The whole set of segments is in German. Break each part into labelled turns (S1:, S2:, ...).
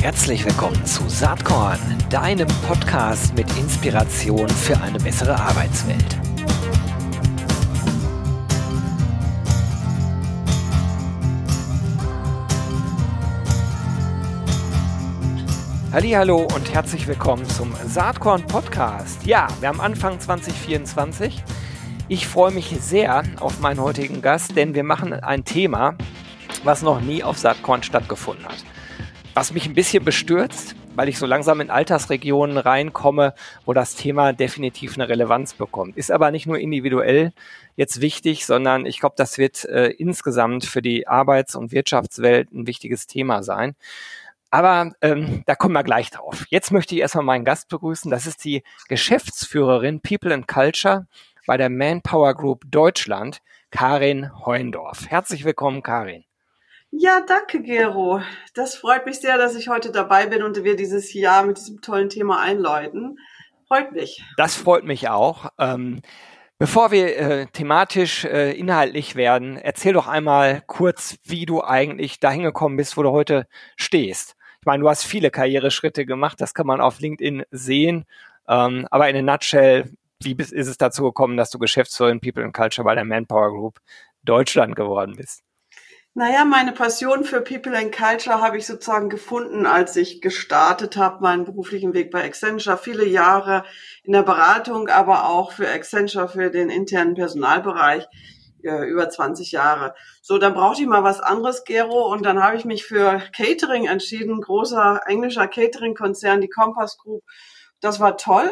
S1: Herzlich willkommen zu Saatkorn, deinem Podcast mit Inspiration für eine bessere Arbeitswelt. Hallo und herzlich willkommen zum Saatkorn Podcast. Ja, wir haben Anfang 2024. Ich freue mich sehr auf meinen heutigen Gast, denn wir machen ein Thema, was noch nie auf Saatkorn stattgefunden hat. Was mich ein bisschen bestürzt, weil ich so langsam in Altersregionen reinkomme, wo das Thema definitiv eine Relevanz bekommt. Ist aber nicht nur individuell jetzt wichtig, sondern ich glaube, das wird äh, insgesamt für die Arbeits- und Wirtschaftswelt ein wichtiges Thema sein. Aber ähm, da kommen wir gleich drauf. Jetzt möchte ich erstmal meinen Gast begrüßen. Das ist die Geschäftsführerin People and Culture bei der Manpower Group Deutschland, Karin Heundorf. Herzlich willkommen, Karin.
S2: Ja, danke, Gero. Das freut mich sehr, dass ich heute dabei bin und wir dieses Jahr mit diesem tollen Thema einläuten. Freut mich.
S1: Das freut mich auch. Ähm, bevor wir äh, thematisch äh, inhaltlich werden, erzähl doch einmal kurz, wie du eigentlich dahin gekommen bist, wo du heute stehst. Ich meine, du hast viele Karriereschritte gemacht, das kann man auf LinkedIn sehen. Ähm, aber in a nutshell, wie ist es dazu gekommen, dass du Geschäftsführerin People and Culture bei der Manpower Group Deutschland geworden bist?
S2: Naja, meine Passion für People and Culture habe ich sozusagen gefunden, als ich gestartet habe, meinen beruflichen Weg bei Accenture. Viele Jahre in der Beratung, aber auch für Accenture, für den internen Personalbereich, über 20 Jahre. So, dann brauchte ich mal was anderes, Gero, und dann habe ich mich für Catering entschieden, großer englischer Catering-Konzern, die Compass Group. Das war toll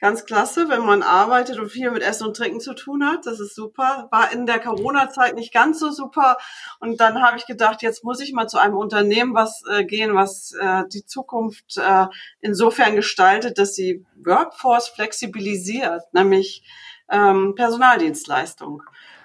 S2: ganz klasse, wenn man arbeitet und viel mit Essen und Trinken zu tun hat. Das ist super. War in der Corona-Zeit nicht ganz so super. Und dann habe ich gedacht, jetzt muss ich mal zu einem Unternehmen was äh, gehen, was äh, die Zukunft äh, insofern gestaltet, dass sie Workforce flexibilisiert, nämlich ähm, Personaldienstleistung.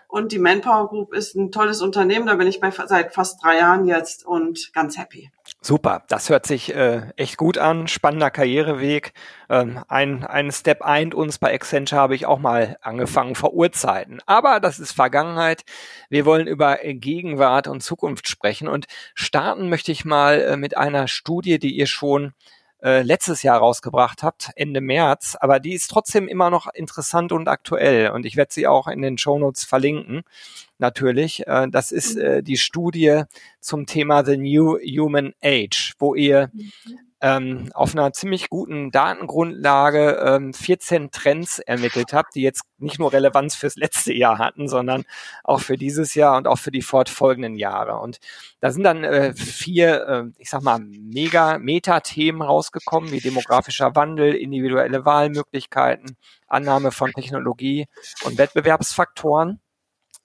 S2: Und die Manpower Group ist ein tolles Unternehmen. Da bin ich bei, seit fast drei Jahren jetzt und ganz happy.
S1: Super, das hört sich äh, echt gut an. Spannender Karriereweg. Ähm, ein, ein Step eint uns bei Accenture habe ich auch mal angefangen vor Urzeiten. Aber das ist Vergangenheit. Wir wollen über Gegenwart und Zukunft sprechen. Und starten möchte ich mal äh, mit einer Studie, die ihr schon äh, letztes Jahr rausgebracht habt, Ende März, aber die ist trotzdem immer noch interessant und aktuell. Und ich werde sie auch in den Shownotes verlinken, natürlich. Äh, das ist äh, die Studie zum Thema The New Human Age, wo ihr mhm ähm, auf einer ziemlich guten Datengrundlage ähm, 14 Trends ermittelt habe, die jetzt nicht nur Relevanz fürs letzte Jahr hatten, sondern auch für dieses Jahr und auch für die fortfolgenden Jahre. Und da sind dann äh, vier, äh, ich sag mal, mega Meta-Themen rausgekommen, wie demografischer Wandel, individuelle Wahlmöglichkeiten, Annahme von Technologie und Wettbewerbsfaktoren.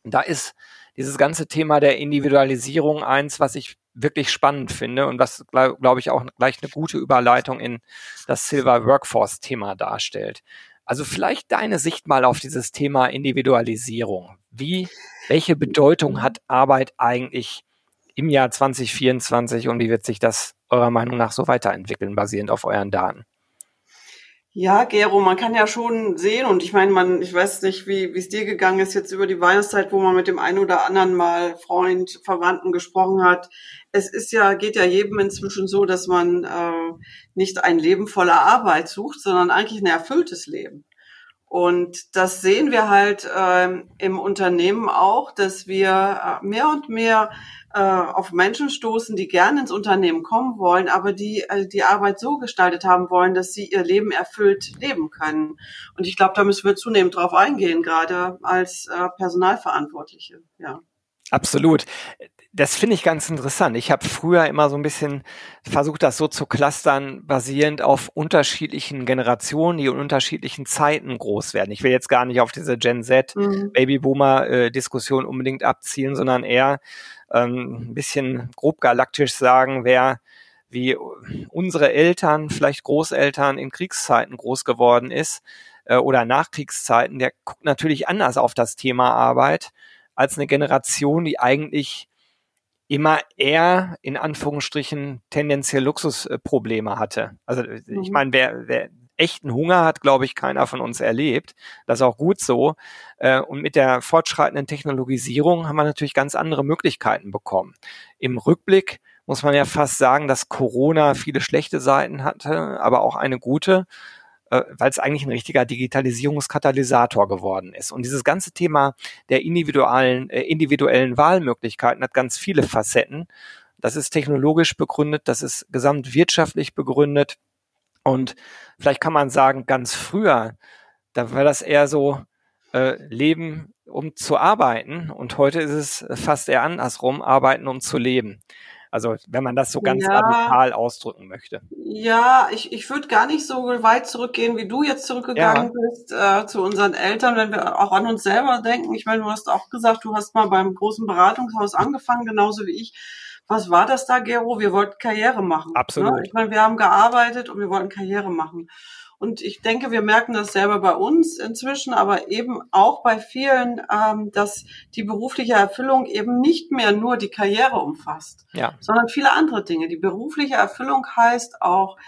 S1: Da ist dieses ganze Thema der Individualisierung eins, was ich wirklich spannend finde und was, glaube glaub ich, auch gleich eine gute Überleitung in das Silver Workforce-Thema darstellt. Also vielleicht deine Sicht mal auf dieses Thema Individualisierung. Wie, welche Bedeutung hat Arbeit eigentlich im Jahr 2024 und wie wird sich das eurer Meinung nach so weiterentwickeln, basierend auf euren Daten?
S2: Ja, Gero, man kann ja schon sehen und ich meine, man, ich weiß nicht, wie wie es dir gegangen ist jetzt über die Weihnachtszeit, wo man mit dem einen oder anderen mal Freund, Verwandten gesprochen hat. Es ist ja, geht ja jedem inzwischen so, dass man äh, nicht ein Leben voller Arbeit sucht, sondern eigentlich ein erfülltes Leben. Und das sehen wir halt äh, im Unternehmen auch, dass wir äh, mehr und mehr äh, auf Menschen stoßen, die gerne ins Unternehmen kommen wollen, aber die äh, die Arbeit so gestaltet haben wollen, dass sie ihr Leben erfüllt leben können. Und ich glaube, da müssen wir zunehmend drauf eingehen, gerade als äh, Personalverantwortliche. Ja.
S1: Absolut das finde ich ganz interessant. Ich habe früher immer so ein bisschen versucht, das so zu clustern, basierend auf unterschiedlichen Generationen, die in unterschiedlichen Zeiten groß werden. Ich will jetzt gar nicht auf diese Gen Z, mhm. Babyboomer-Diskussion unbedingt abzielen, sondern eher ähm, ein bisschen grob galaktisch sagen, wer wie unsere Eltern, vielleicht Großeltern in Kriegszeiten groß geworden ist äh, oder Nachkriegszeiten, der guckt natürlich anders auf das Thema Arbeit als eine Generation, die eigentlich immer eher in Anführungsstrichen tendenziell Luxusprobleme hatte. Also ich mhm. meine, wer, wer echten Hunger hat, glaube ich, keiner von uns erlebt. Das ist auch gut so. Äh, und mit der fortschreitenden Technologisierung haben wir natürlich ganz andere Möglichkeiten bekommen. Im Rückblick muss man ja fast sagen, dass Corona viele schlechte Seiten hatte, aber auch eine gute äh, weil es eigentlich ein richtiger Digitalisierungskatalysator geworden ist. Und dieses ganze Thema der individuellen, äh, individuellen Wahlmöglichkeiten hat ganz viele Facetten. Das ist technologisch begründet, das ist gesamtwirtschaftlich begründet. Und vielleicht kann man sagen, ganz früher, da war das eher so äh, Leben, um zu arbeiten. Und heute ist es fast eher andersrum, arbeiten, um zu leben. Also wenn man das so ganz ja, radikal ausdrücken möchte.
S2: Ja, ich, ich würde gar nicht so weit zurückgehen, wie du jetzt zurückgegangen ja. bist äh, zu unseren Eltern, wenn wir auch an uns selber denken. Ich meine, du hast auch gesagt, du hast mal beim großen Beratungshaus angefangen, genauso wie ich. Was war das da, Gero? Wir wollten Karriere machen.
S1: Ne? Absolut.
S2: Ne? Ich meine, wir haben gearbeitet und wir wollten Karriere machen. Und ich denke, wir merken das selber bei uns inzwischen, aber eben auch bei vielen, ähm, dass die berufliche Erfüllung eben nicht mehr nur die Karriere umfasst, ja. sondern viele andere Dinge. Die berufliche Erfüllung heißt auch,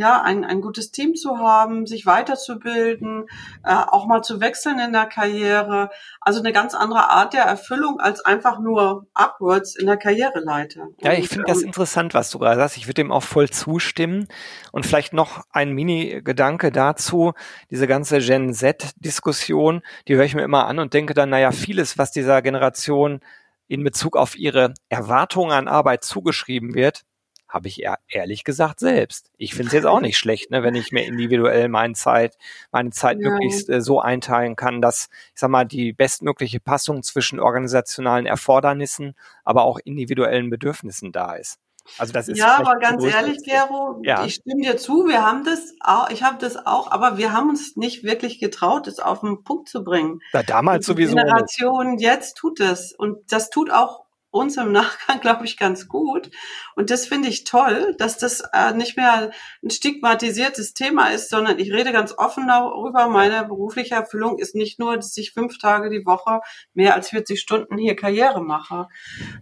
S2: ja, ein, ein gutes Team zu haben, sich weiterzubilden, äh, auch mal zu wechseln in der Karriere. Also eine ganz andere Art der Erfüllung als einfach nur upwards in der Karriereleiter.
S1: Ja, ich finde das interessant, was du gerade sagst. Ich würde dem auch voll zustimmen. Und vielleicht noch ein Mini-Gedanke dazu. Diese ganze Gen Z-Diskussion, die höre ich mir immer an und denke dann, naja, vieles, was dieser Generation in Bezug auf ihre Erwartungen an Arbeit zugeschrieben wird, habe ich ehrlich gesagt selbst. Ich finde es jetzt auch nicht schlecht, ne, wenn ich mir individuell meine Zeit, meine Zeit ja. möglichst äh, so einteilen kann, dass, ich sag mal, die bestmögliche Passung zwischen organisationalen Erfordernissen, aber auch individuellen Bedürfnissen da ist.
S2: Also das ist ja, aber ganz ehrlich, Gero, ja. ich stimme dir zu. Wir haben das auch, ich habe das auch, aber wir haben uns nicht wirklich getraut, das auf den Punkt zu bringen.
S1: Da damals
S2: die
S1: sowieso.
S2: Generation jetzt tut es und das tut auch uns im Nachgang, glaube ich, ganz gut. Und das finde ich toll, dass das äh, nicht mehr ein stigmatisiertes Thema ist, sondern ich rede ganz offen darüber. Meine berufliche Erfüllung ist nicht nur, dass ich fünf Tage die Woche mehr als 40 Stunden hier Karriere mache.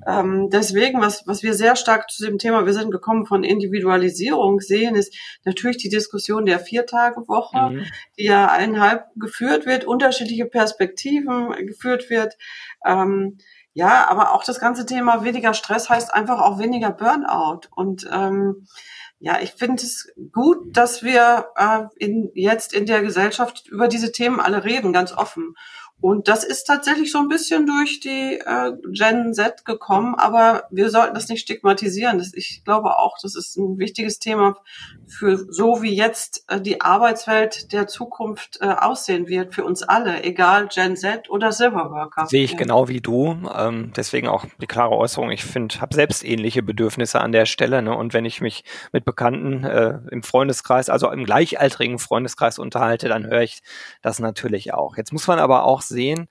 S2: Ähm, deswegen, was, was wir sehr stark zu dem Thema, wir sind gekommen von Individualisierung sehen, ist natürlich die Diskussion der Vier-Tage-Woche, mhm. die ja eineinhalb geführt wird, unterschiedliche Perspektiven geführt wird. Ähm, ja, aber auch das ganze Thema weniger Stress heißt einfach auch weniger Burnout. Und ähm, ja, ich finde es gut, dass wir äh, in, jetzt in der Gesellschaft über diese Themen alle reden, ganz offen. Und das ist tatsächlich so ein bisschen durch die äh, Gen Z gekommen, aber wir sollten das nicht stigmatisieren. Das, ich glaube auch, das ist ein wichtiges Thema für so wie jetzt äh, die Arbeitswelt der Zukunft äh, aussehen wird für uns alle, egal Gen Z oder Silverworker.
S1: Sehe ich ja. genau wie du. Ähm, deswegen auch die klare Äußerung. Ich finde, habe selbst ähnliche Bedürfnisse an der Stelle. Ne? Und wenn ich mich mit Bekannten äh, im Freundeskreis, also im gleichaltrigen Freundeskreis unterhalte, dann höre ich das natürlich auch. Jetzt muss man aber auch sehen,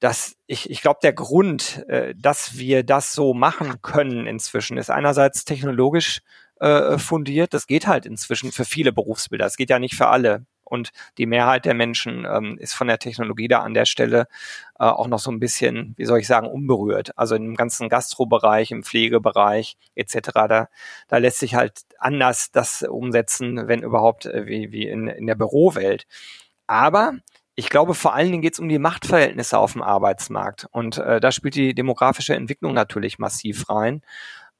S1: dass ich, ich glaube, der Grund, äh, dass wir das so machen können inzwischen, ist einerseits technologisch äh, fundiert. Das geht halt inzwischen für viele Berufsbilder. Es geht ja nicht für alle. Und die Mehrheit der Menschen ähm, ist von der Technologie da an der Stelle äh, auch noch so ein bisschen, wie soll ich sagen, unberührt. Also im ganzen Gastrobereich, im Pflegebereich etc. Da, da lässt sich halt anders das umsetzen, wenn überhaupt, äh, wie, wie in, in der Bürowelt. Aber ich glaube, vor allen Dingen geht es um die Machtverhältnisse auf dem Arbeitsmarkt. Und äh, da spielt die demografische Entwicklung natürlich massiv rein.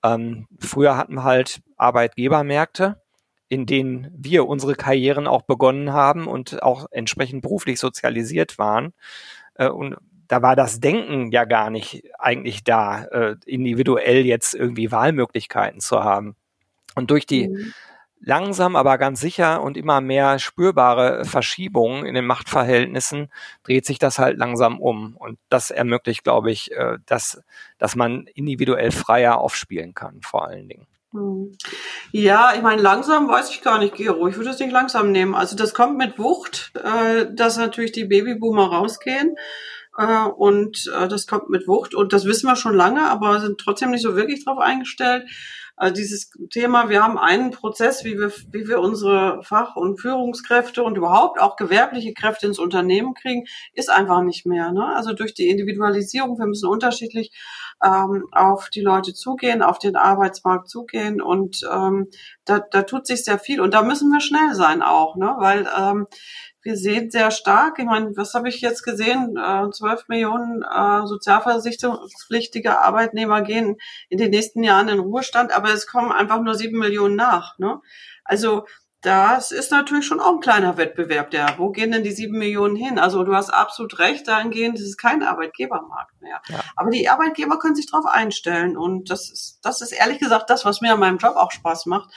S1: Ähm, früher hatten wir halt Arbeitgebermärkte, in denen wir unsere Karrieren auch begonnen haben und auch entsprechend beruflich sozialisiert waren. Äh, und da war das Denken ja gar nicht eigentlich da, äh, individuell jetzt irgendwie Wahlmöglichkeiten zu haben. Und durch die mhm langsam, aber ganz sicher und immer mehr spürbare Verschiebungen in den Machtverhältnissen dreht sich das halt langsam um. Und das ermöglicht, glaube ich, äh, dass, dass man individuell freier aufspielen kann, vor allen Dingen. Hm.
S2: Ja, ich meine, langsam weiß ich gar nicht, Gero. Ich würde es nicht langsam nehmen. Also das kommt mit Wucht, äh, dass natürlich die Babyboomer rausgehen. Äh, und das kommt mit Wucht. Und das wissen wir schon lange, aber sind trotzdem nicht so wirklich drauf eingestellt. Also dieses Thema, wir haben einen Prozess, wie wir, wie wir unsere Fach- und Führungskräfte und überhaupt auch gewerbliche Kräfte ins Unternehmen kriegen, ist einfach nicht mehr. Ne? Also durch die Individualisierung, wir müssen unterschiedlich ähm, auf die Leute zugehen, auf den Arbeitsmarkt zugehen und ähm, da, da tut sich sehr viel und da müssen wir schnell sein auch, ne? weil ähm, wir sehen sehr stark, ich meine, was habe ich jetzt gesehen? Äh, 12 Millionen äh, sozialversicherungspflichtige Arbeitnehmer gehen in den nächsten Jahren in Ruhestand, aber es kommen einfach nur sieben Millionen nach. Ne? Also das ist natürlich schon auch ein kleiner Wettbewerb, der, wo gehen denn die sieben Millionen hin? Also du hast absolut recht, dahingehend, ist kein Arbeitgebermarkt mehr. Ja. Aber die Arbeitgeber können sich darauf einstellen und das ist, das ist ehrlich gesagt das, was mir an meinem Job auch Spaß macht,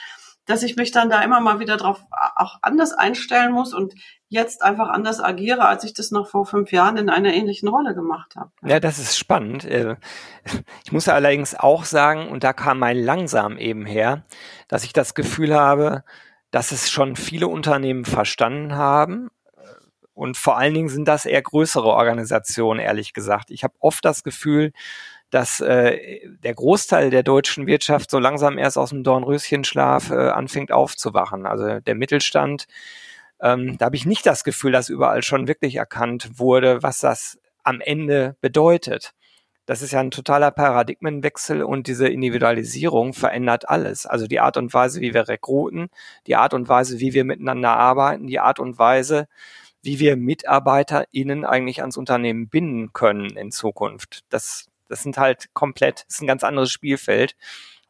S2: dass ich mich dann da immer mal wieder drauf auch anders einstellen muss und jetzt einfach anders agiere, als ich das noch vor fünf Jahren in einer ähnlichen Rolle gemacht habe.
S1: Ja, das ist spannend. Äh, ich muss allerdings auch sagen, und da kam mein langsam eben her, dass ich das Gefühl habe, dass es schon viele Unternehmen verstanden haben. Und vor allen Dingen sind das eher größere Organisationen, ehrlich gesagt. Ich habe oft das Gefühl, dass äh, der Großteil der deutschen Wirtschaft so langsam erst aus dem Dornröschenschlaf äh, anfängt aufzuwachen. Also der Mittelstand, ähm, da habe ich nicht das Gefühl, dass überall schon wirklich erkannt wurde, was das am Ende bedeutet. Das ist ja ein totaler Paradigmenwechsel und diese Individualisierung verändert alles. Also die Art und Weise, wie wir rekruten, die Art und Weise, wie wir miteinander arbeiten, die Art und Weise, wie wir MitarbeiterInnen eigentlich ans Unternehmen binden können in Zukunft. Das, das sind halt komplett, das ist ein ganz anderes Spielfeld.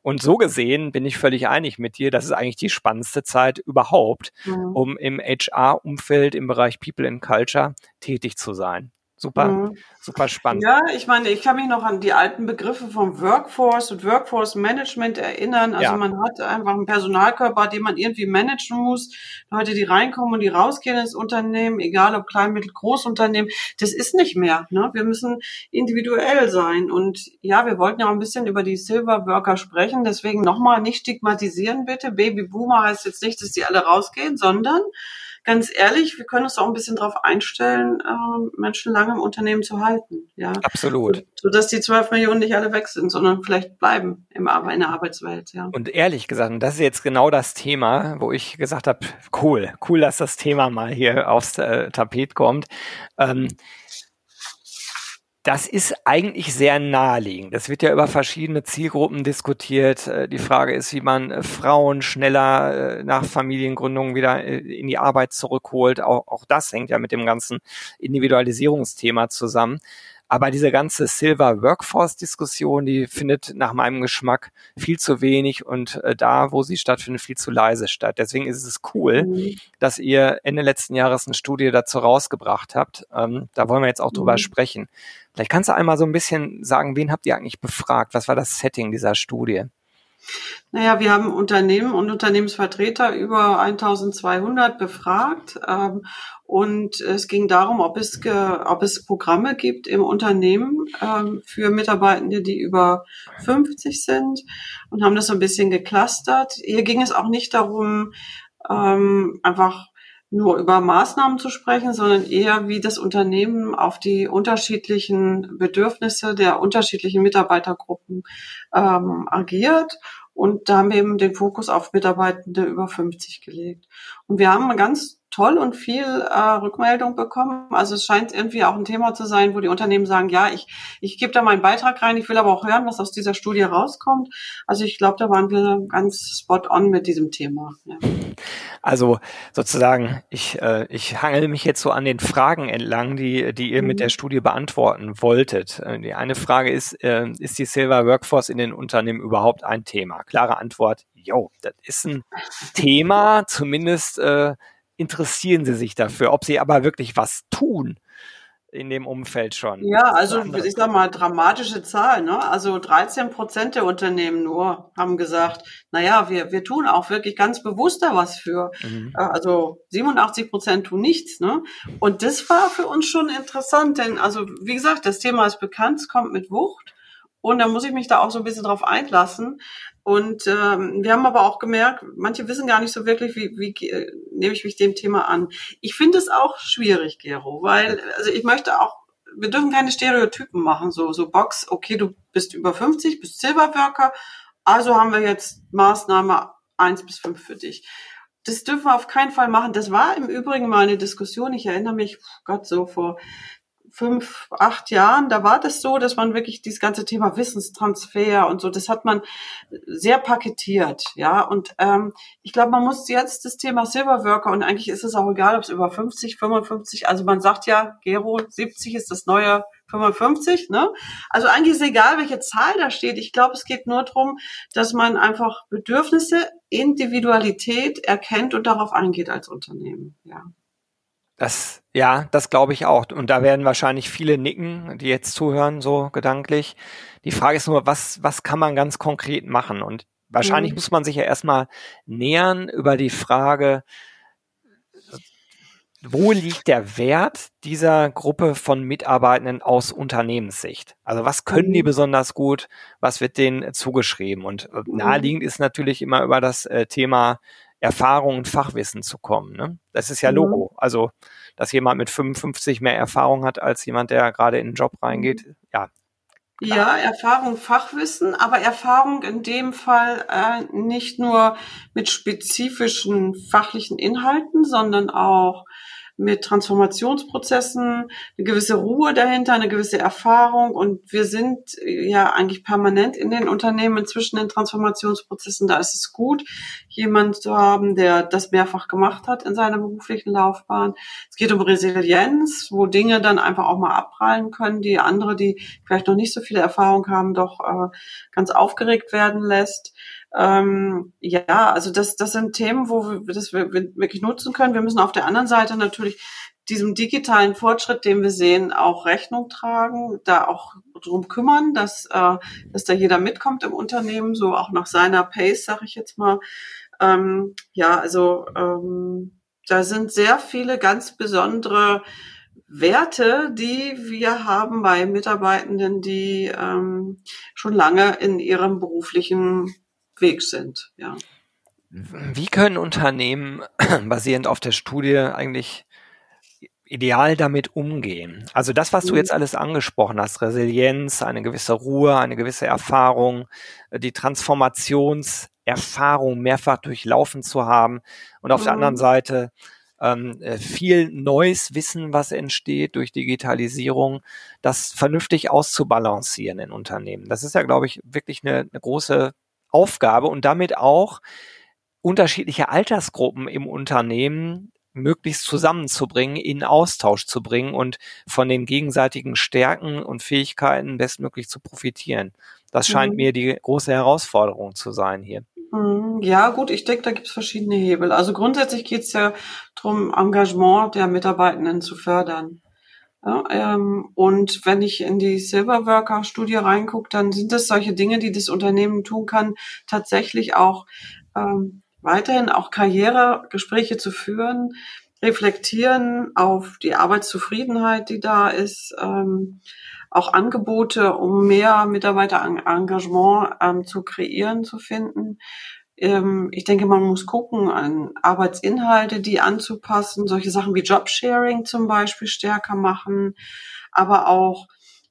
S1: Und so gesehen bin ich völlig einig mit dir, das ist eigentlich die spannendste Zeit überhaupt, mhm. um im HR-Umfeld im Bereich People and Culture tätig zu sein. Super, mhm. super spannend.
S2: Ja, ich meine, ich kann mich noch an die alten Begriffe vom Workforce und Workforce Management erinnern. Also ja. man hat einfach einen Personalkörper, den man irgendwie managen muss. Leute, die reinkommen und die rausgehen ins Unternehmen, egal ob klein, mittel, Großunternehmen, das ist nicht mehr. Ne? Wir müssen individuell sein. Und ja, wir wollten ja auch ein bisschen über die Silver Worker sprechen. Deswegen nochmal nicht stigmatisieren bitte. Baby Boomer heißt jetzt nicht, dass die alle rausgehen, sondern ganz ehrlich, wir können uns auch ein bisschen darauf einstellen, äh, Menschen lange im Unternehmen zu halten. Ja,
S1: absolut.
S2: So dass die zwölf Millionen nicht alle weg sind, sondern vielleicht bleiben im, in der Arbeitswelt. Ja.
S1: Und ehrlich gesagt, und das ist jetzt genau das Thema, wo ich gesagt habe, cool, cool, dass das Thema mal hier aufs äh, Tapet kommt. Ähm, das ist eigentlich sehr naheliegend. Das wird ja über verschiedene Zielgruppen diskutiert. Äh, die Frage ist, wie man äh, Frauen schneller äh, nach Familiengründung wieder in die Arbeit zurückholt. Auch, auch das hängt ja mit dem ganzen Individualisierungsthema zusammen. Aber diese ganze Silver Workforce Diskussion, die findet nach meinem Geschmack viel zu wenig und äh, da, wo sie stattfindet, viel zu leise statt. Deswegen ist es cool, mhm. dass ihr Ende letzten Jahres eine Studie dazu rausgebracht habt. Ähm, da wollen wir jetzt auch mhm. drüber sprechen. Vielleicht kannst du einmal so ein bisschen sagen, wen habt ihr eigentlich befragt? Was war das Setting dieser Studie?
S2: Naja, wir haben Unternehmen und Unternehmensvertreter über 1200 befragt. Ähm, und es ging darum, ob es, ob es Programme gibt im Unternehmen ähm, für Mitarbeitende, die über 50 sind und haben das so ein bisschen geclustert. Hier ging es auch nicht darum, ähm, einfach nur über Maßnahmen zu sprechen, sondern eher, wie das Unternehmen auf die unterschiedlichen Bedürfnisse der unterschiedlichen Mitarbeitergruppen ähm, agiert. Und da haben wir eben den Fokus auf Mitarbeitende über 50 gelegt. Und wir haben ganz toll und viel äh, Rückmeldung bekommen. Also es scheint irgendwie auch ein Thema zu sein, wo die Unternehmen sagen, ja, ich, ich gebe da meinen Beitrag rein, ich will aber auch hören, was aus dieser Studie rauskommt. Also ich glaube, da waren wir ganz spot on mit diesem Thema. Ja.
S1: Also sozusagen, ich, äh, ich hangel mich jetzt so an den Fragen entlang, die, die ihr mhm. mit der Studie beantworten wolltet. Äh, die eine Frage ist, äh, ist die Silver Workforce in den Unternehmen überhaupt ein Thema? Klare Antwort, jo, das ist ein Thema, zumindest äh, interessieren sie sich dafür. Ob sie aber wirklich was tun in dem Umfeld schon.
S2: Ja, also ich sag mal, dramatische Zahlen. Ne? Also 13 Prozent der Unternehmen nur haben gesagt, naja, wir, wir tun auch wirklich ganz bewusst da was für. Mhm. Äh, also 87 Prozent tun nichts. Ne? Und das war für uns schon interessant, denn also wie gesagt, das Thema ist bekannt, es kommt mit Wucht. Und da muss ich mich da auch so ein bisschen drauf einlassen. Und ähm, wir haben aber auch gemerkt, manche wissen gar nicht so wirklich, wie, wie äh, nehme ich mich dem Thema an. Ich finde es auch schwierig, Gero, weil also ich möchte auch, wir dürfen keine Stereotypen machen, so so Box. Okay, du bist über 50, bist Silberworker, also haben wir jetzt Maßnahme eins bis fünf für dich. Das dürfen wir auf keinen Fall machen. Das war im Übrigen mal eine Diskussion. Ich erinnere mich, Gott, so vor fünf, acht Jahren, da war das so, dass man wirklich dieses ganze Thema Wissenstransfer und so, das hat man sehr paketiert, ja. Und ähm, ich glaube, man muss jetzt das Thema Silverworker und eigentlich ist es auch egal, ob es über 50, 55, also man sagt ja, Gero, 70 ist das neue 55, ne? Also eigentlich ist egal, welche Zahl da steht. Ich glaube, es geht nur darum, dass man einfach Bedürfnisse, Individualität erkennt und darauf eingeht als Unternehmen, ja.
S1: Das, ja, das glaube ich auch. Und da werden wahrscheinlich viele nicken, die jetzt zuhören, so gedanklich. Die Frage ist nur, was, was kann man ganz konkret machen? Und wahrscheinlich mhm. muss man sich ja erstmal nähern über die Frage, wo liegt der Wert dieser Gruppe von Mitarbeitenden aus Unternehmenssicht? Also was können die mhm. besonders gut? Was wird denen zugeschrieben? Und mhm. naheliegend ist natürlich immer über das äh, Thema Erfahrung und Fachwissen zu kommen. Ne? Das ist ja mhm. Logo. Also, dass jemand mit 55 mehr Erfahrung hat als jemand, der gerade in den Job reingeht, ja.
S2: Klar. Ja, Erfahrung, Fachwissen, aber Erfahrung in dem Fall äh, nicht nur mit spezifischen fachlichen Inhalten, sondern auch mit Transformationsprozessen, eine gewisse Ruhe dahinter, eine gewisse Erfahrung. Und wir sind ja eigentlich permanent in den Unternehmen zwischen den Transformationsprozessen. Da ist es gut, jemanden zu haben, der das mehrfach gemacht hat in seiner beruflichen Laufbahn. Es geht um Resilienz, wo Dinge dann einfach auch mal abprallen können, die andere, die vielleicht noch nicht so viele Erfahrung haben, doch äh, ganz aufgeregt werden lässt. Ähm, ja, also das, das sind Themen, wo wir das wirklich nutzen können. Wir müssen auf der anderen Seite natürlich diesem digitalen Fortschritt, den wir sehen, auch Rechnung tragen, da auch drum kümmern, dass, äh, dass da jeder mitkommt im Unternehmen, so auch nach seiner Pace, sag ich jetzt mal. Ähm, ja, also ähm, da sind sehr viele ganz besondere Werte, die wir haben bei Mitarbeitenden, die ähm, schon lange in ihrem beruflichen Weg sind. Ja.
S1: Wie können Unternehmen basierend auf der Studie eigentlich ideal damit umgehen? Also das, was du mhm. jetzt alles angesprochen hast, Resilienz, eine gewisse Ruhe, eine gewisse Erfahrung, die Transformationserfahrung mehrfach durchlaufen zu haben und auf mhm. der anderen Seite ähm, äh, viel neues Wissen, was entsteht durch Digitalisierung, das vernünftig auszubalancieren in Unternehmen. Das ist ja, glaube ich, wirklich eine, eine große Aufgabe und damit auch unterschiedliche Altersgruppen im Unternehmen möglichst zusammenzubringen, in Austausch zu bringen und von den gegenseitigen Stärken und Fähigkeiten bestmöglich zu profitieren. Das scheint mhm. mir die große Herausforderung zu sein hier.
S2: Mhm. Ja, gut, ich denke, da gibt es verschiedene Hebel. Also grundsätzlich geht es ja darum, Engagement der Mitarbeitenden zu fördern. Ja, ähm, und wenn ich in die Silverworker-Studie reingucke, dann sind das solche Dinge, die das Unternehmen tun kann, tatsächlich auch ähm, weiterhin auch Karrieregespräche zu führen, reflektieren auf die Arbeitszufriedenheit, die da ist, ähm, auch Angebote, um mehr Mitarbeiterengagement ähm, zu kreieren, zu finden. Ähm, ich denke, man muss gucken, an Arbeitsinhalte, die anzupassen, solche Sachen wie Jobsharing zum Beispiel stärker machen, aber auch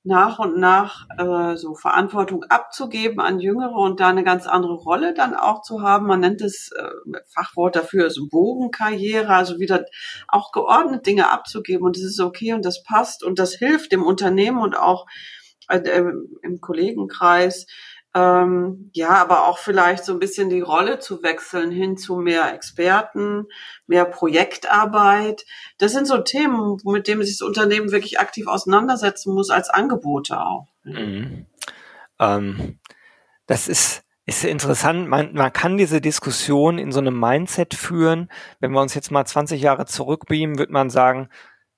S2: nach und nach äh, so Verantwortung abzugeben an Jüngere und da eine ganz andere Rolle dann auch zu haben. Man nennt es äh, Fachwort dafür so Bogenkarriere, also wieder auch geordnet Dinge abzugeben und das ist okay und das passt und das hilft dem Unternehmen und auch äh, im Kollegenkreis ähm, ja, aber auch vielleicht so ein bisschen die Rolle zu wechseln hin zu mehr Experten, mehr Projektarbeit. Das sind so Themen, mit denen sich das Unternehmen wirklich aktiv auseinandersetzen muss, als Angebote auch. Mhm.
S1: Ähm, das ist, ist interessant. Man, man kann diese Diskussion in so einem Mindset führen. Wenn wir uns jetzt mal 20 Jahre zurückbeamen, wird man sagen,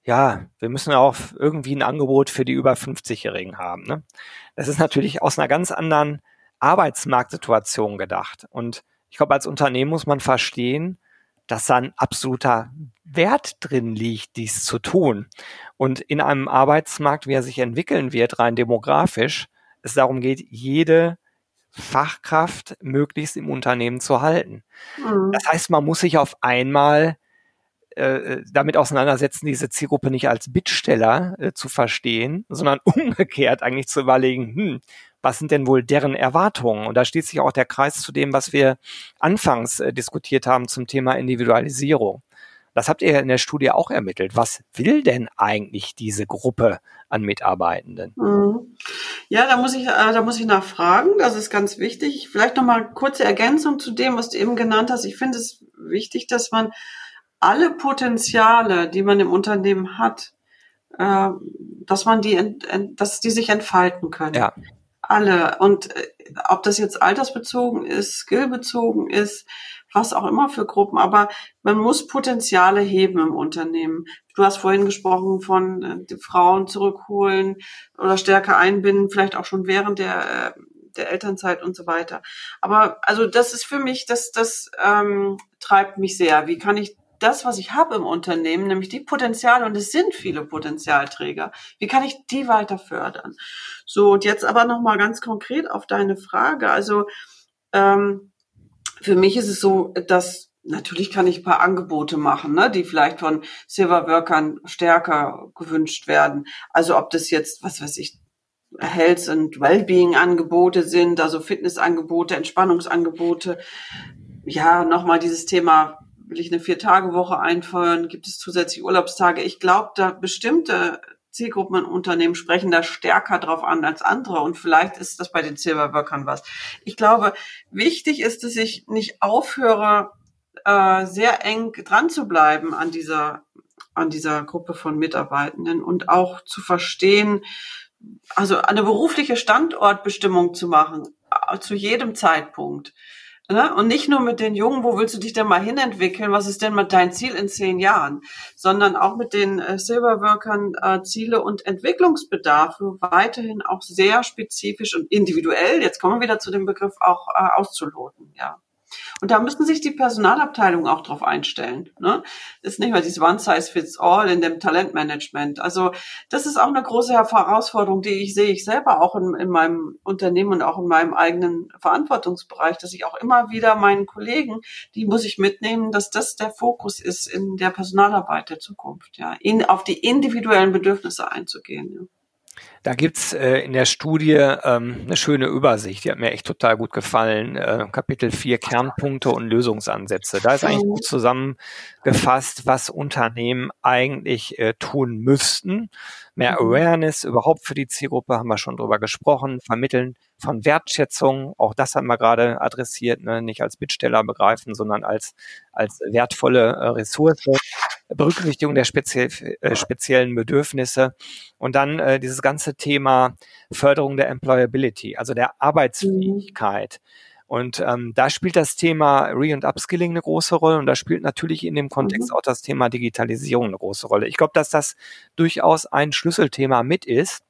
S1: ja, wir müssen auch irgendwie ein Angebot für die über 50-Jährigen haben. Ne? Das ist natürlich aus einer ganz anderen Arbeitsmarktsituation gedacht. Und ich glaube, als Unternehmen muss man verstehen, dass da ein absoluter Wert drin liegt, dies zu tun. Und in einem Arbeitsmarkt, wie er sich entwickeln wird, rein demografisch, es darum geht, jede Fachkraft möglichst im Unternehmen zu halten. Mhm. Das heißt, man muss sich auf einmal äh, damit auseinandersetzen, diese Zielgruppe nicht als Bittsteller äh, zu verstehen, sondern umgekehrt eigentlich zu überlegen, hm, was sind denn wohl deren Erwartungen? Und da schließt sich auch der Kreis zu dem, was wir anfangs äh, diskutiert haben zum Thema Individualisierung. Das habt ihr in der Studie auch ermittelt. Was will denn eigentlich diese Gruppe an Mitarbeitenden? Mhm.
S2: Ja, da muss ich, äh, da muss ich nachfragen. Das ist ganz wichtig. Vielleicht noch mal kurze Ergänzung zu dem, was du eben genannt hast. Ich finde es wichtig, dass man alle Potenziale, die man im Unternehmen hat, äh, dass man die, dass die sich entfalten können. Ja. Alle. Und äh, ob das jetzt altersbezogen ist, skillbezogen ist, was auch immer für Gruppen, aber man muss Potenziale heben im Unternehmen. Du hast vorhin gesprochen von äh, Frauen zurückholen oder stärker einbinden, vielleicht auch schon während der äh, der Elternzeit und so weiter. Aber also das ist für mich, das das ähm, treibt mich sehr. Wie kann ich das, was ich habe im Unternehmen, nämlich die Potenziale, und es sind viele Potenzialträger, wie kann ich die weiter fördern? So, und jetzt aber nochmal ganz konkret auf deine Frage. Also ähm, für mich ist es so, dass natürlich kann ich ein paar Angebote machen, ne, die vielleicht von Silverworkern stärker gewünscht werden. Also ob das jetzt, was weiß ich, Health and Wellbeing Angebote sind, also Fitnessangebote, Entspannungsangebote. Ja, nochmal dieses Thema will ich eine Vier-Tage-Woche einfeuern? Gibt es zusätzliche Urlaubstage? Ich glaube, da bestimmte Zielgruppen und Unternehmen sprechen da stärker drauf an als andere und vielleicht ist das bei den Silverworkern was. Ich glaube, wichtig ist, dass ich nicht aufhöre, äh, sehr eng dran zu bleiben an dieser an dieser Gruppe von Mitarbeitenden und auch zu verstehen, also eine berufliche Standortbestimmung zu machen, äh, zu jedem Zeitpunkt. Ne? Und nicht nur mit den Jungen, wo willst du dich denn mal hinentwickeln? Was ist denn mal dein Ziel in zehn Jahren? Sondern auch mit den äh, Silverworkern äh, Ziele und Entwicklungsbedarfe weiterhin auch sehr spezifisch und individuell, jetzt kommen wir wieder zu dem Begriff, auch äh, auszuloten, ja. Und da müssen sich die Personalabteilungen auch drauf einstellen. Ne? Das ist nicht mehr dieses One Size Fits All in dem Talentmanagement. Also das ist auch eine große Herausforderung, die ich sehe ich selber auch in, in meinem Unternehmen und auch in meinem eigenen Verantwortungsbereich, dass ich auch immer wieder meinen Kollegen, die muss ich mitnehmen, dass das der Fokus ist in der Personalarbeit der Zukunft, ja, in, auf die individuellen Bedürfnisse einzugehen. Ja.
S1: Da gibt's äh, in der Studie ähm, eine schöne Übersicht, die hat mir echt total gut gefallen. Äh, Kapitel 4 Kernpunkte und Lösungsansätze. Da ist eigentlich gut zusammengefasst, was Unternehmen eigentlich äh, tun müssten. Mehr mhm. Awareness überhaupt für die Zielgruppe, haben wir schon drüber gesprochen, vermitteln von Wertschätzung, auch das haben wir gerade adressiert, ne? nicht als Bittsteller begreifen, sondern als, als wertvolle äh, Ressource. Berücksichtigung der speziell, äh, speziellen Bedürfnisse und dann äh, dieses ganze Thema Förderung der Employability, also der Arbeitsfähigkeit. Mhm. Und ähm, da spielt das Thema Re- und Upskilling eine große Rolle und da spielt natürlich in dem Kontext mhm. auch das Thema Digitalisierung eine große Rolle. Ich glaube, dass das durchaus ein Schlüsselthema mit ist,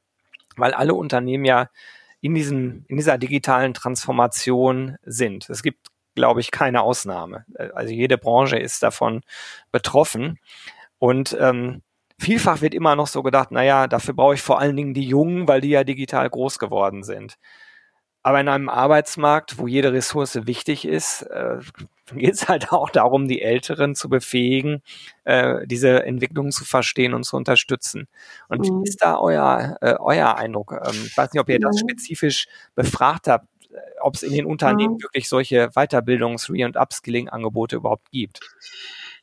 S1: weil alle Unternehmen ja in, diesem, in dieser digitalen Transformation sind. Es gibt glaube ich, keine Ausnahme. Also jede Branche ist davon betroffen. Und ähm, vielfach wird immer noch so gedacht, naja, dafür brauche ich vor allen Dingen die Jungen, weil die ja digital groß geworden sind. Aber in einem Arbeitsmarkt, wo jede Ressource wichtig ist, äh, geht es halt auch darum, die Älteren zu befähigen, äh, diese Entwicklung zu verstehen und zu unterstützen. Und mhm. wie ist da euer, äh, euer Eindruck? Ähm, ich weiß nicht, ob ihr das spezifisch befragt habt ob es in den Unternehmen wirklich solche Weiterbildungs-, Re- und Upskilling-Angebote überhaupt gibt.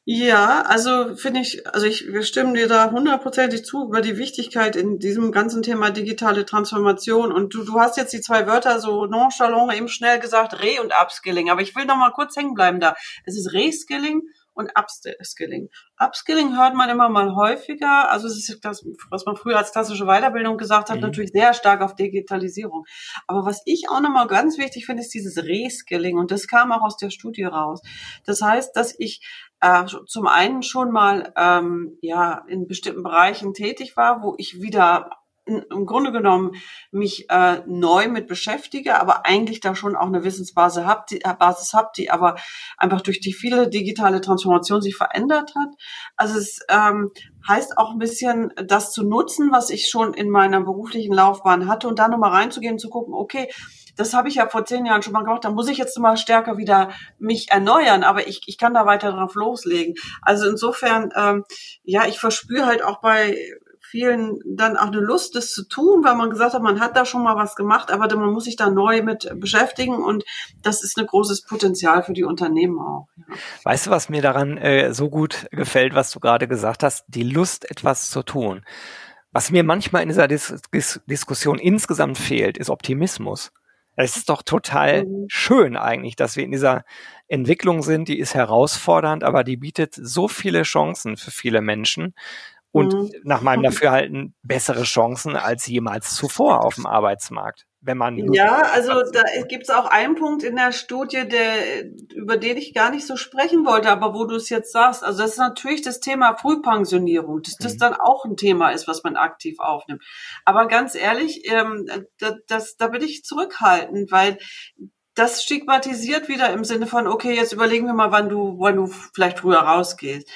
S2: Ja, also finde ich, also ich, wir stimmen dir da hundertprozentig zu über die Wichtigkeit in diesem ganzen Thema digitale Transformation. Und du, du hast jetzt die zwei Wörter so nonchalant eben schnell gesagt, Re- und Upskilling. Aber ich will noch mal kurz hängen bleiben da. Es ist Reskilling und Upskilling. Upskilling hört man immer mal häufiger. Also es ist das, was man früher als klassische Weiterbildung gesagt hat, mhm. natürlich sehr stark auf Digitalisierung. Aber was ich auch nochmal ganz wichtig finde, ist dieses Reskilling. Und das kam auch aus der Studie raus. Das heißt, dass ich äh, zum einen schon mal ähm, ja in bestimmten Bereichen tätig war, wo ich wieder im Grunde genommen mich äh, neu mit beschäftige, aber eigentlich da schon auch eine Wissensbasis hab, die, äh, Basis hab, die aber einfach durch die viele digitale Transformation sich verändert hat. Also es ähm, heißt auch ein bisschen, das zu nutzen, was ich schon in meiner beruflichen Laufbahn hatte und da nochmal reinzugehen zu gucken, okay, das habe ich ja vor zehn Jahren schon mal gemacht, da muss ich jetzt mal stärker wieder mich erneuern, aber ich, ich kann da weiter drauf loslegen. Also insofern, ähm, ja, ich verspüre halt auch bei vielen dann auch eine Lust, das zu tun, weil man gesagt hat, man hat da schon mal was gemacht, aber man muss sich da neu mit beschäftigen und das ist ein großes Potenzial für die Unternehmen auch.
S1: Ja. Weißt du, was mir daran äh, so gut gefällt, was du gerade gesagt hast? Die Lust, etwas zu tun. Was mir manchmal in dieser Dis Dis Diskussion insgesamt fehlt, ist Optimismus. Es ist doch total mhm. schön eigentlich, dass wir in dieser Entwicklung sind, die ist herausfordernd, aber die bietet so viele Chancen für viele Menschen und mhm. nach meinem Dafürhalten bessere Chancen als jemals zuvor auf dem Arbeitsmarkt. Wenn man
S2: ja, also da gibt es auch einen Punkt in der Studie, der, über den ich gar nicht so sprechen wollte, aber wo du es jetzt sagst, also das ist natürlich das Thema Frühpensionierung, dass das mhm. dann auch ein Thema ist, was man aktiv aufnimmt. Aber ganz ehrlich, ähm, das, das, da bin ich zurückhaltend, weil das stigmatisiert wieder im Sinne von, okay, jetzt überlegen wir mal, wann du, wann du vielleicht früher rausgehst.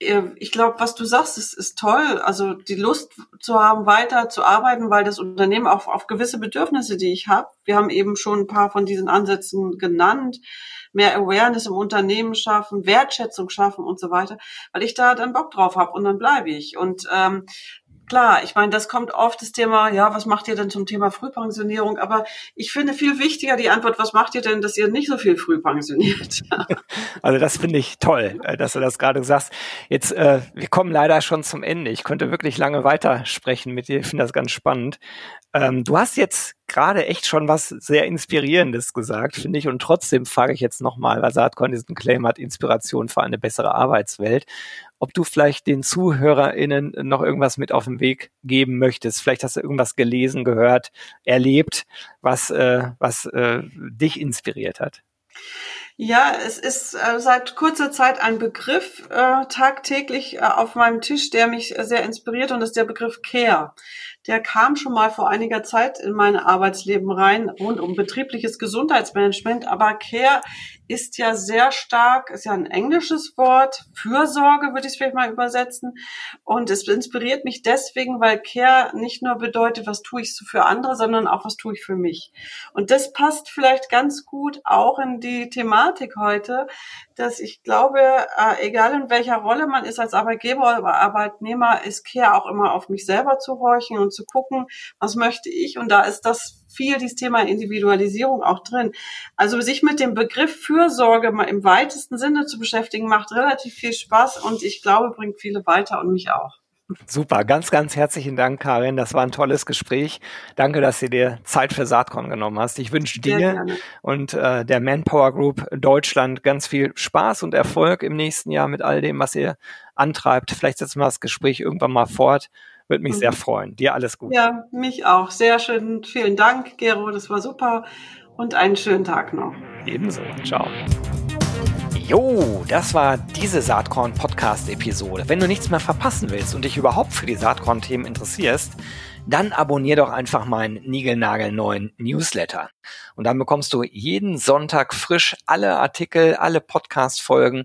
S2: Ähm, ich glaube, was du sagst, ist, ist toll. Also die Lust zu haben, weiter zu arbeiten, weil das Unternehmen auch auf gewisse Bedürfnisse, die ich habe, wir haben eben schon ein paar von diesen Ansätzen genannt, mehr Awareness im Unternehmen schaffen, Wertschätzung schaffen und so weiter, weil ich da dann Bock drauf habe und dann bleibe ich. Und ähm, Klar, ich meine, das kommt oft das Thema, ja, was macht ihr denn zum Thema Frühpensionierung? Aber ich finde viel wichtiger die Antwort, was macht ihr denn, dass ihr nicht so viel früh pensioniert?
S1: also das finde ich toll, äh, dass du das gerade sagst. Jetzt, äh, wir kommen leider schon zum Ende. Ich könnte wirklich lange weitersprechen mit dir. Ich finde das ganz spannend. Ähm, du hast jetzt gerade echt schon was sehr Inspirierendes gesagt, finde ich. Und trotzdem frage ich jetzt nochmal, weil Saatkorn diesen Claim hat, Inspiration für eine bessere Arbeitswelt, ob du vielleicht den ZuhörerInnen noch irgendwas mit auf den Weg geben möchtest. Vielleicht hast du irgendwas gelesen, gehört, erlebt, was, äh, was äh, dich inspiriert hat.
S2: Ja, es ist äh, seit kurzer Zeit ein Begriff äh, tagtäglich äh, auf meinem Tisch, der mich sehr inspiriert und das ist der Begriff Care der kam schon mal vor einiger Zeit in mein Arbeitsleben rein, rund um betriebliches Gesundheitsmanagement. Aber Care ist ja sehr stark, ist ja ein englisches Wort, Fürsorge würde ich es vielleicht mal übersetzen. Und es inspiriert mich deswegen, weil Care nicht nur bedeutet, was tue ich für andere, sondern auch, was tue ich für mich. Und das passt vielleicht ganz gut auch in die Thematik heute, dass ich glaube, äh, egal in welcher Rolle man ist als Arbeitgeber oder Arbeitnehmer, ist Care auch immer auf mich selber zu horchen und zu gucken, was möchte ich. Und da ist das viel dieses Thema Individualisierung auch drin. Also sich mit dem Begriff Fürsorge mal im weitesten Sinne zu beschäftigen, macht relativ viel Spaß und ich glaube, bringt viele weiter und mich auch.
S1: Super, ganz, ganz herzlichen Dank, Karin. Das war ein tolles Gespräch. Danke, dass du dir Zeit für Saatkorn genommen hast. Ich wünsche dir und äh, der Manpower Group Deutschland ganz viel Spaß und Erfolg im nächsten Jahr mit all dem, was ihr antreibt. Vielleicht setzen wir das Gespräch irgendwann mal fort. Würde mich mhm. sehr freuen. Dir alles Gute.
S2: Ja, mich auch. Sehr schön. Vielen Dank, Gero. Das war super. Und einen schönen Tag noch.
S1: Ebenso. Ciao. Jo, das war diese Saatkorn-Podcast-Episode. Wenn du nichts mehr verpassen willst und dich überhaupt für die Saatkorn-Themen interessierst, dann abonnier doch einfach meinen niegelnagelneuen Newsletter. Und dann bekommst du jeden Sonntag frisch alle Artikel, alle Podcast-Folgen,